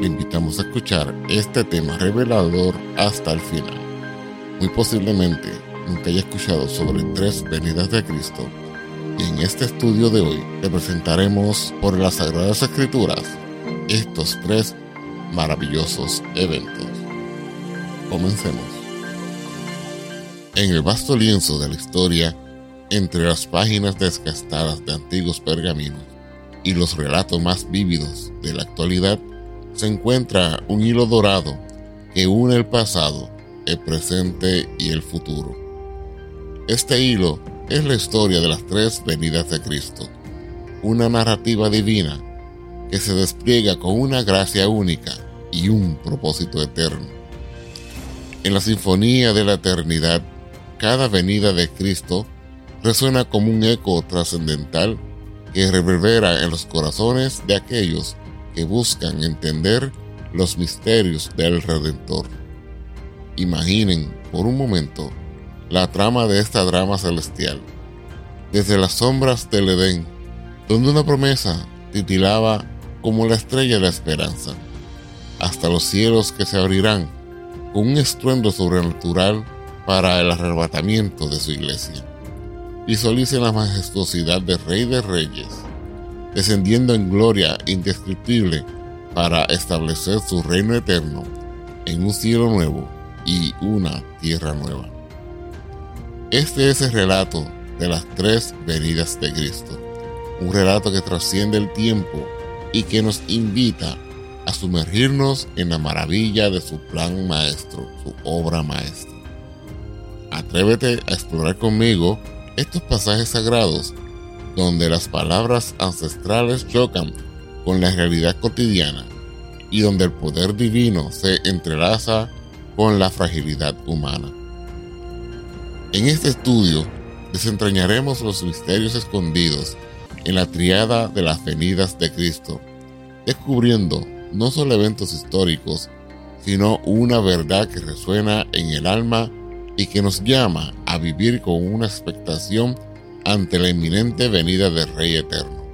le invitamos a escuchar este tema revelador hasta el final. Muy posiblemente nunca haya escuchado sobre tres venidas de Cristo y en este estudio de hoy le presentaremos por las Sagradas Escrituras estos tres maravillosos eventos. Comencemos. En el vasto lienzo de la historia, entre las páginas desgastadas de antiguos pergaminos y los relatos más vívidos de la actualidad, se encuentra un hilo dorado que une el pasado, el presente y el futuro. Este hilo es la historia de las tres venidas de Cristo, una narrativa divina que se despliega con una gracia única y un propósito eterno. En la sinfonía de la eternidad, cada venida de Cristo resuena como un eco trascendental que reverbera en los corazones de aquellos que buscan entender los misterios del Redentor. Imaginen por un momento la trama de esta drama celestial. Desde las sombras del Edén, donde una promesa titilaba como la estrella de la esperanza, hasta los cielos que se abrirán con un estruendo sobrenatural para el arrebatamiento de su iglesia. Visualicen la majestuosidad del Rey de Reyes descendiendo en gloria indescriptible para establecer su reino eterno en un cielo nuevo y una tierra nueva. Este es el relato de las tres venidas de Cristo, un relato que trasciende el tiempo y que nos invita a sumergirnos en la maravilla de su plan maestro, su obra maestra. Atrévete a explorar conmigo estos pasajes sagrados donde las palabras ancestrales chocan con la realidad cotidiana y donde el poder divino se entrelaza con la fragilidad humana. En este estudio desentrañaremos los misterios escondidos en la triada de las venidas de Cristo, descubriendo no solo eventos históricos, sino una verdad que resuena en el alma y que nos llama a vivir con una expectación ante la inminente venida del Rey Eterno.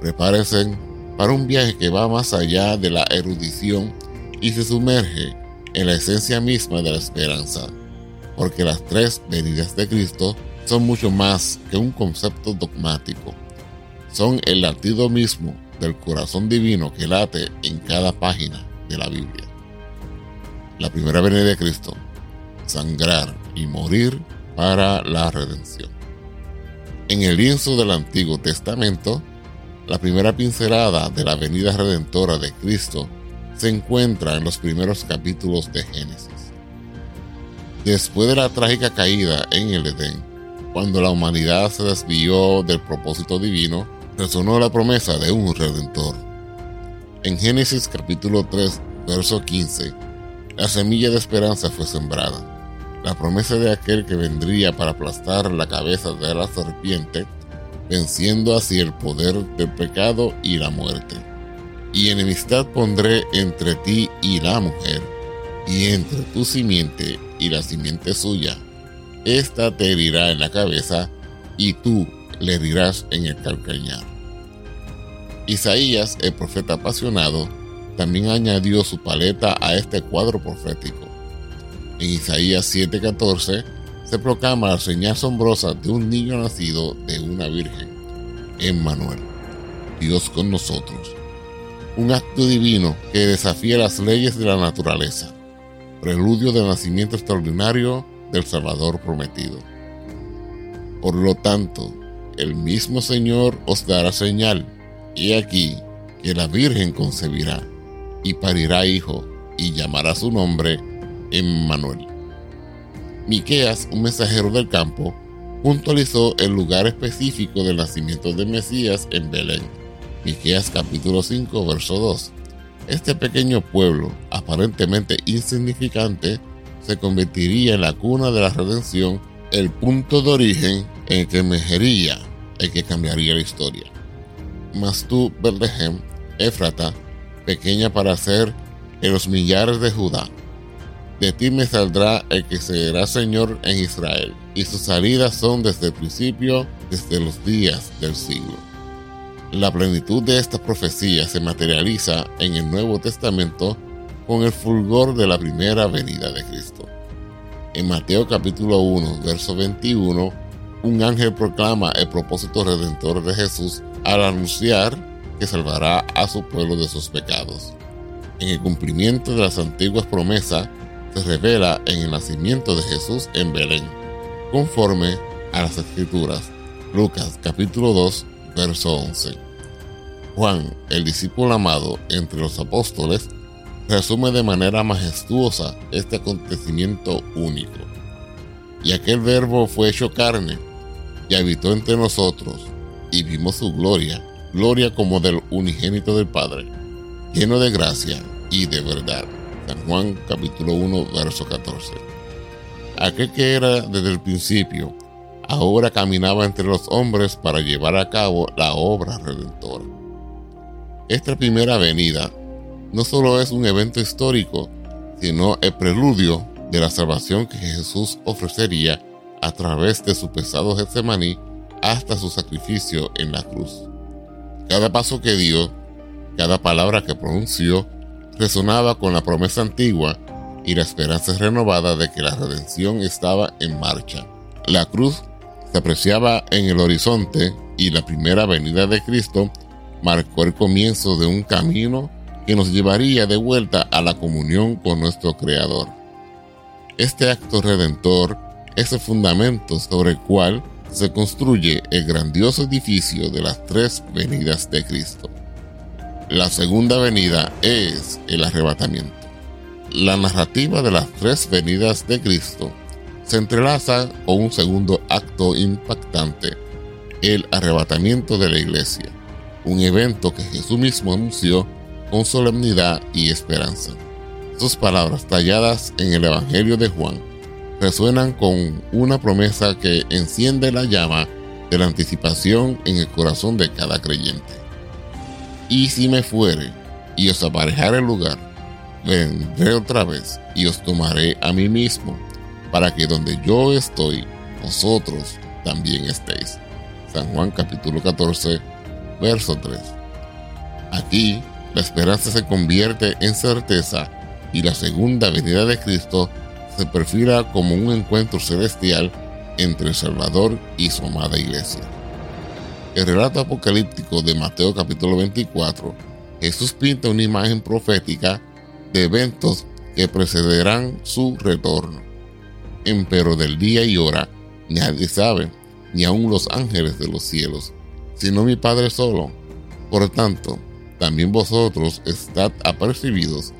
Prepárense para un viaje que va más allá de la erudición y se sumerge en la esencia misma de la esperanza, porque las tres venidas de Cristo son mucho más que un concepto dogmático, son el latido mismo del corazón divino que late en cada página de la Biblia. La primera venida de Cristo, sangrar y morir para la redención. En el lienzo del Antiguo Testamento, la primera pincelada de la venida redentora de Cristo se encuentra en los primeros capítulos de Génesis. Después de la trágica caída en el Edén, cuando la humanidad se desvió del propósito divino, resonó la promesa de un redentor. En Génesis capítulo 3, verso 15, la semilla de esperanza fue sembrada la promesa de aquel que vendría para aplastar la cabeza de la serpiente venciendo así el poder del pecado y la muerte. Y enemistad pondré entre ti y la mujer, y entre tu simiente y la simiente suya. Esta te herirá en la cabeza, y tú le herirás en el calcañar. Isaías, el profeta apasionado, también añadió su paleta a este cuadro profético. En Isaías 7:14 se proclama la señal asombrosa de un niño nacido de una virgen, Emmanuel, Dios con nosotros. Un acto divino que desafía las leyes de la naturaleza, preludio del nacimiento extraordinario del Salvador prometido. Por lo tanto, el mismo Señor os dará señal, y aquí que la Virgen concebirá y parirá hijo, y llamará su nombre Emmanuel. Miqueas, un mensajero del campo, puntualizó el lugar específico del nacimiento de Mesías en Belén. Miqueas capítulo 5, verso 2. Este pequeño pueblo, aparentemente insignificante, se convertiría en la cuna de la redención, el punto de origen en el que emergería, el que cambiaría la historia. Mas tú, Bethlehem, Éfrata, pequeña para ser en los millares de Judá, de ti me saldrá el que será Señor en Israel, y sus salidas son desde el principio, desde los días del siglo. La plenitud de esta profecía se materializa en el Nuevo Testamento con el fulgor de la primera venida de Cristo. En Mateo capítulo 1, verso 21, un ángel proclama el propósito redentor de Jesús al anunciar que salvará a su pueblo de sus pecados. En el cumplimiento de las antiguas promesas, se revela en el nacimiento de Jesús en Belén, conforme a las escrituras. Lucas capítulo 2, verso 11. Juan, el discípulo amado entre los apóstoles, resume de manera majestuosa este acontecimiento único. Y aquel verbo fue hecho carne y habitó entre nosotros, y vimos su gloria, gloria como del unigénito del Padre, lleno de gracia y de verdad. San Juan capítulo 1, verso 14. Aquel que era desde el principio, ahora caminaba entre los hombres para llevar a cabo la obra redentora. Esta primera venida no solo es un evento histórico, sino el preludio de la salvación que Jesús ofrecería a través de su pesado Getsemaní hasta su sacrificio en la cruz. Cada paso que dio, cada palabra que pronunció, resonaba con la promesa antigua y la esperanza renovada de que la redención estaba en marcha. La cruz se apreciaba en el horizonte y la primera venida de Cristo marcó el comienzo de un camino que nos llevaría de vuelta a la comunión con nuestro Creador. Este acto redentor es el fundamento sobre el cual se construye el grandioso edificio de las tres venidas de Cristo. La segunda venida es el arrebatamiento. La narrativa de las tres venidas de Cristo se entrelaza con un segundo acto impactante, el arrebatamiento de la iglesia, un evento que Jesús mismo anunció con solemnidad y esperanza. Sus palabras talladas en el Evangelio de Juan resuenan con una promesa que enciende la llama de la anticipación en el corazón de cada creyente. Y si me fuere y os aparejare el lugar, vendré otra vez y os tomaré a mí mismo, para que donde yo estoy, vosotros también estéis. San Juan capítulo 14, verso 3. Aquí la esperanza se convierte en certeza y la segunda venida de Cristo se perfila como un encuentro celestial entre el Salvador y su amada iglesia. El relato apocalíptico de Mateo capítulo 24, Jesús pinta una imagen profética de eventos que precederán su retorno. Empero del día y hora nadie sabe, ni aun los ángeles de los cielos, sino mi Padre solo. Por tanto, también vosotros estad apercibidos,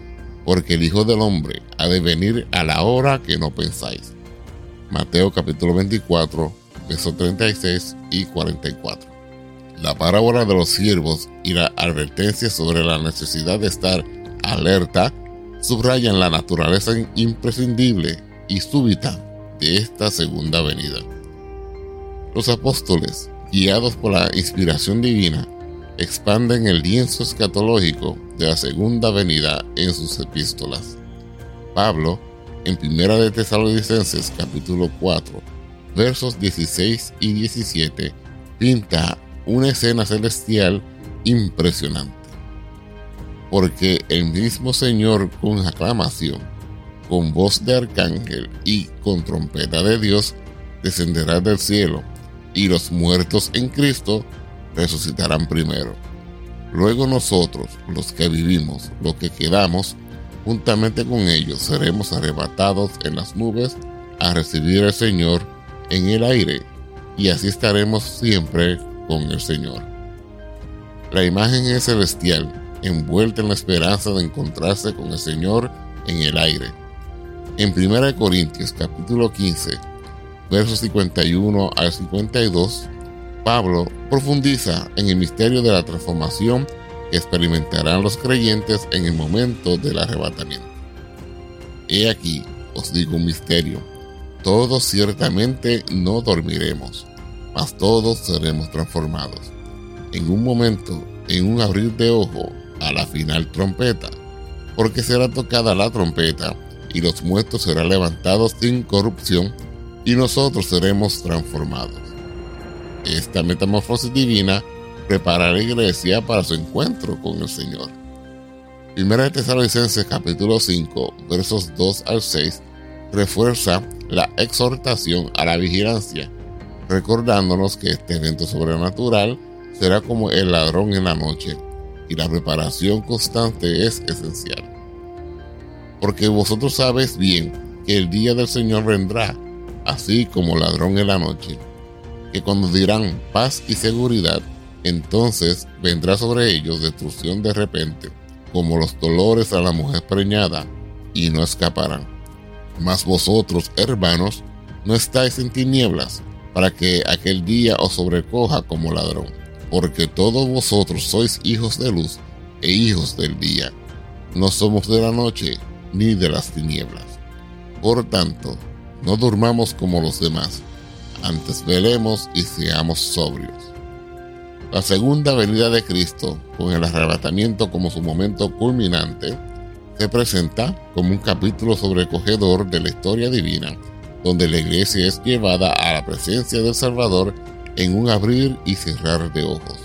porque el Hijo del Hombre ha de venir a la hora que no pensáis. Mateo capítulo 24, versos 36 y 44. La parábola de los siervos y la advertencia sobre la necesidad de estar alerta subrayan la naturaleza imprescindible y súbita de esta segunda venida. Los apóstoles, guiados por la inspiración divina, expanden el lienzo escatológico de la segunda venida en sus epístolas. Pablo, en Primera de Tesalonicenses capítulo 4, versos 16 y 17, pinta una escena celestial impresionante. Porque el mismo Señor con aclamación, con voz de arcángel y con trompeta de Dios, descenderá del cielo, y los muertos en Cristo resucitarán primero. Luego nosotros, los que vivimos, los que quedamos, juntamente con ellos seremos arrebatados en las nubes a recibir al Señor en el aire, y así estaremos siempre con el Señor. La imagen es celestial, envuelta en la esperanza de encontrarse con el Señor en el aire. En 1 Corintios capítulo 15, versos 51 al 52, Pablo profundiza en el misterio de la transformación que experimentarán los creyentes en el momento del arrebatamiento. He aquí, os digo un misterio, todos ciertamente no dormiremos, mas todos seremos transformados. En un momento, en un abrir de ojo, a la final trompeta, porque será tocada la trompeta y los muertos serán levantados sin corrupción y nosotros seremos transformados. Esta metamorfosis divina prepara a la iglesia para su encuentro con el Señor. Primera de Tesalonicenses capítulo 5 versos 2 al 6 refuerza la exhortación a la vigilancia, recordándonos que este evento sobrenatural será como el ladrón en la noche y la preparación constante es esencial. Porque vosotros sabéis bien que el día del Señor vendrá, así como ladrón en la noche que cuando dirán paz y seguridad, entonces vendrá sobre ellos destrucción de repente, como los dolores a la mujer preñada, y no escaparán. Mas vosotros, hermanos, no estáis en tinieblas, para que aquel día os sobrecoja como ladrón, porque todos vosotros sois hijos de luz e hijos del día. No somos de la noche ni de las tinieblas. Por tanto, no durmamos como los demás antes velemos y seamos sobrios. La segunda venida de Cristo, con el arrebatamiento como su momento culminante, se presenta como un capítulo sobrecogedor de la historia divina, donde la iglesia es llevada a la presencia del Salvador en un abrir y cerrar de ojos.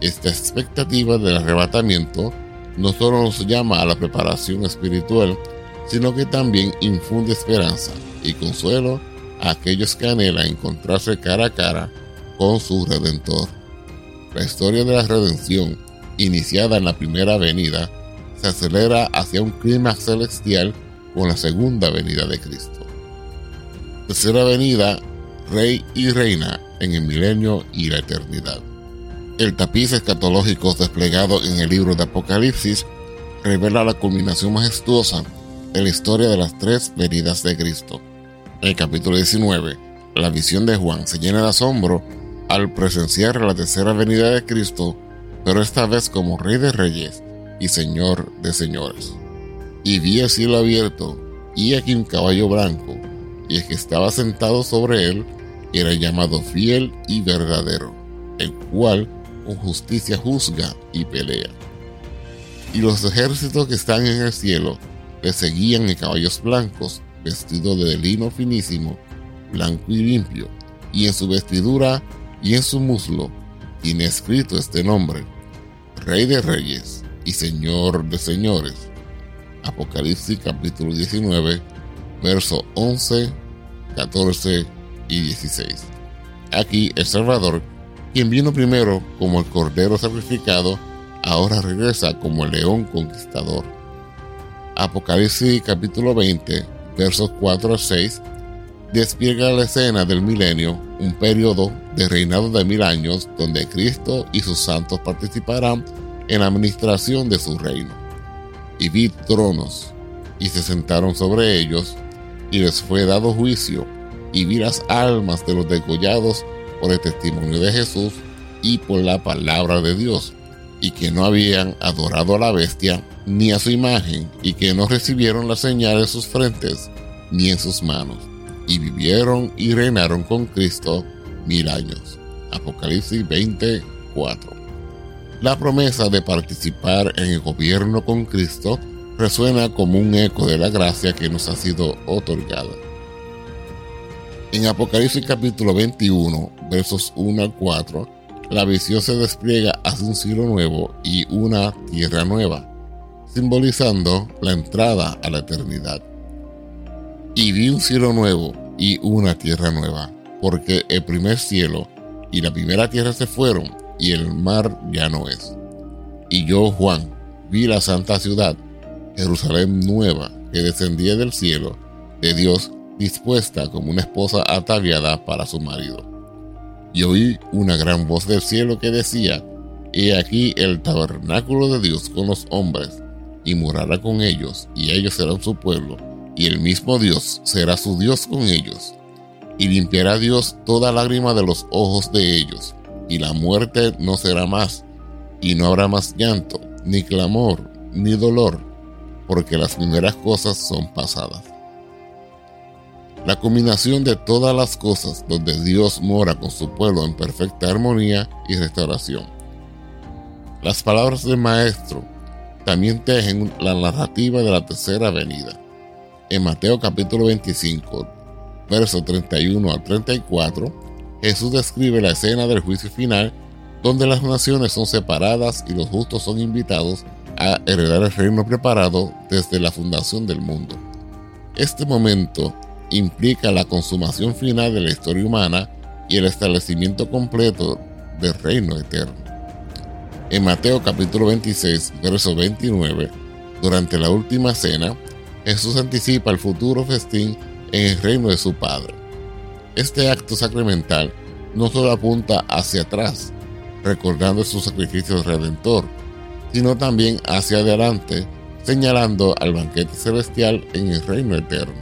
Esta expectativa del arrebatamiento no solo nos llama a la preparación espiritual, sino que también infunde esperanza y consuelo a aquellos que anhelan encontrarse cara a cara con su Redentor. La historia de la redención, iniciada en la primera venida, se acelera hacia un clima celestial con la segunda venida de Cristo. Tercera venida, Rey y Reina en el milenio y la eternidad. El tapiz escatológico desplegado en el libro de Apocalipsis revela la culminación majestuosa de la historia de las tres venidas de Cristo el capítulo 19, la visión de Juan se llena de asombro al presenciar la tercera venida de Cristo, pero esta vez como Rey de Reyes y Señor de Señores. Y vi el cielo abierto, y aquí un caballo blanco, y el que estaba sentado sobre él era llamado fiel y verdadero, el cual con justicia juzga y pelea. Y los ejércitos que están en el cielo le seguían en caballos blancos, vestido de lino finísimo, blanco y limpio, y en su vestidura y en su muslo tiene escrito este nombre, Rey de Reyes y Señor de Señores. Apocalipsis capítulo 19, verso 11, 14 y 16. Aquí el Salvador, quien vino primero como el Cordero sacrificado, ahora regresa como el león conquistador. Apocalipsis capítulo 20, versos 4 a 6, despliega la escena del milenio, un periodo de reinado de mil años donde Cristo y sus santos participarán en la administración de su reino. Y vi tronos, y se sentaron sobre ellos, y les fue dado juicio, y vi las almas de los degollados por el testimonio de Jesús y por la palabra de Dios, y que no habían adorado a la bestia ni a su imagen, y que no recibieron la señal en sus frentes ni en sus manos, y vivieron y reinaron con Cristo mil años. Apocalipsis 24. La promesa de participar en el gobierno con Cristo resuena como un eco de la gracia que nos ha sido otorgada. En Apocalipsis capítulo 21, versos 1 al 4, la visión se despliega hacia un cielo nuevo y una tierra nueva, simbolizando la entrada a la eternidad. Y vi un cielo nuevo y una tierra nueva, porque el primer cielo y la primera tierra se fueron y el mar ya no es. Y yo, Juan, vi la santa ciudad, Jerusalén nueva, que descendía del cielo, de Dios, dispuesta como una esposa ataviada para su marido. Y oí una gran voz del cielo que decía, He aquí el tabernáculo de Dios con los hombres, y morará con ellos, y ellos serán su pueblo, y el mismo Dios será su Dios con ellos. Y limpiará Dios toda lágrima de los ojos de ellos, y la muerte no será más, y no habrá más llanto, ni clamor, ni dolor, porque las primeras cosas son pasadas. La combinación de todas las cosas donde Dios mora con su pueblo en perfecta armonía y restauración. Las palabras del Maestro también tejen la narrativa de la tercera venida. En Mateo capítulo 25, versos 31 al 34, Jesús describe la escena del juicio final donde las naciones son separadas y los justos son invitados heredar el reino preparado desde la fundación del mundo. Este momento implica la consumación final de la historia humana y el establecimiento completo del reino eterno. En Mateo capítulo 26, verso 29, durante la última cena, Jesús anticipa el futuro festín en el reino de su Padre. Este acto sacramental no solo apunta hacia atrás, recordando su sacrificio redentor, sino también hacia adelante, señalando al banquete celestial en el reino eterno.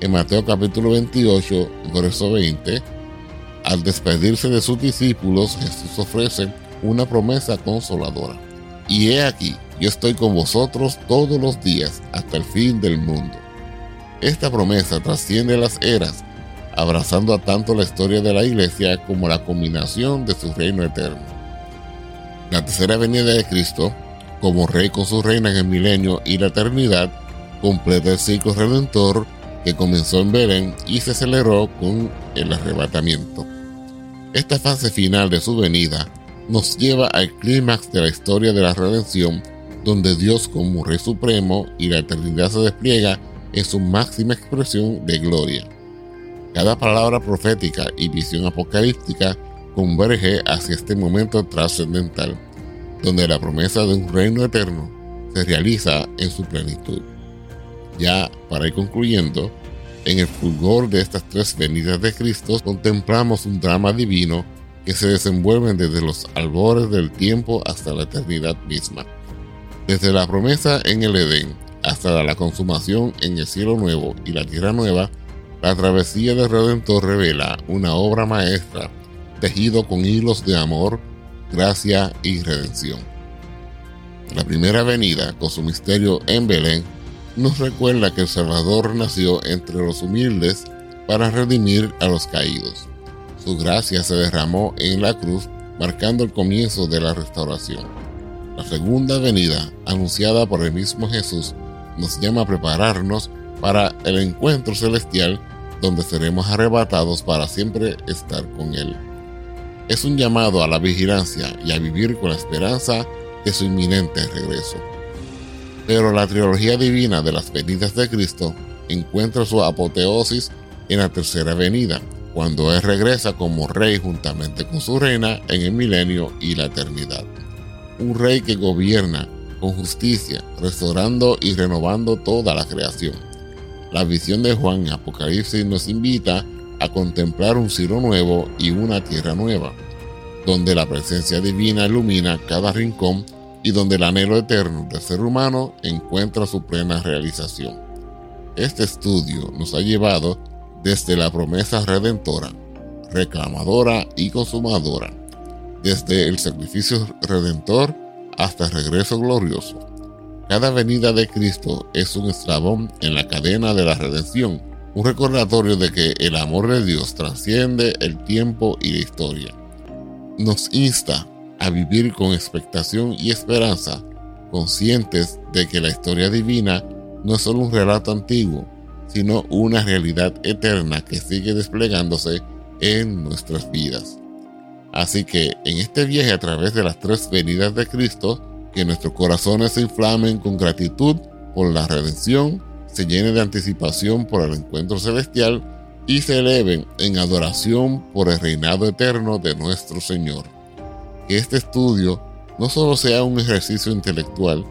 En Mateo capítulo 28, verso 20, al despedirse de sus discípulos, Jesús ofrece una promesa consoladora. Y he aquí, yo estoy con vosotros todos los días hasta el fin del mundo. Esta promesa trasciende las eras abrazando a tanto la historia de la iglesia como la combinación de su reino eterno. La tercera venida de Cristo, como rey con su reina en el milenio y la eternidad, completa el ciclo redentor que comenzó en Belén y se aceleró con el arrebatamiento. Esta fase final de su venida nos lleva al clímax de la historia de la redención, donde Dios como Rey Supremo y la eternidad se despliega en su máxima expresión de gloria. Cada palabra profética y visión apocalíptica converge hacia este momento trascendental, donde la promesa de un reino eterno se realiza en su plenitud. Ya para ir concluyendo, en el fulgor de estas tres venidas de Cristo contemplamos un drama divino que se desenvuelve desde los albores del tiempo hasta la eternidad misma. Desde la promesa en el Edén hasta la consumación en el cielo nuevo y la tierra nueva, la travesía del Redentor revela una obra maestra tejido con hilos de amor, gracia y redención. La primera venida, con su misterio en Belén, nos recuerda que el Salvador nació entre los humildes para redimir a los caídos. Su gracia se derramó en la cruz, marcando el comienzo de la restauración. La segunda venida, anunciada por el mismo Jesús, nos llama a prepararnos para el encuentro celestial donde seremos arrebatados para siempre estar con Él. Es un llamado a la vigilancia y a vivir con la esperanza de su inminente regreso. Pero la trilogía divina de las venidas de Cristo encuentra su apoteosis en la tercera venida, cuando Él regresa como rey juntamente con su reina en el milenio y la eternidad. Un rey que gobierna con justicia, restaurando y renovando toda la creación la visión de Juan en Apocalipsis nos invita a contemplar un cielo nuevo y una tierra nueva, donde la presencia divina ilumina cada rincón y donde el anhelo eterno del ser humano encuentra su plena realización. Este estudio nos ha llevado desde la promesa redentora, reclamadora y consumadora, desde el sacrificio redentor hasta el regreso glorioso cada venida de Cristo es un eslabón en la cadena de la redención un recordatorio de que el amor de Dios trasciende el tiempo y la historia. Nos insta a vivir con expectación y esperanza, conscientes de que la historia divina no es solo un relato antiguo, sino una realidad eterna que sigue desplegándose en nuestras vidas. Así que en este viaje a través de las tres venidas de Cristo, que nuestros corazones se inflamen con gratitud por la redención, se llenen de anticipación por el encuentro celestial y se eleven en adoración por el reinado eterno de nuestro Señor. Que este estudio no solo sea un ejercicio intelectual,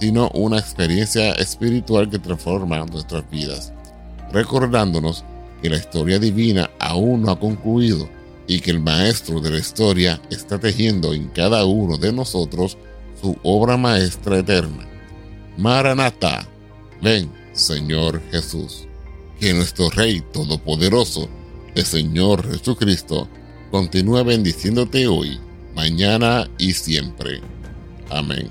sino una experiencia espiritual que transforma nuestras vidas, recordándonos que la historia divina aún no ha concluido y que el Maestro de la historia está tejiendo en cada uno de nosotros su obra maestra eterna. Maranatha, ven, Señor Jesús. Que nuestro Rey Todopoderoso, el Señor Jesucristo, continúe bendiciéndote hoy, mañana y siempre. Amén.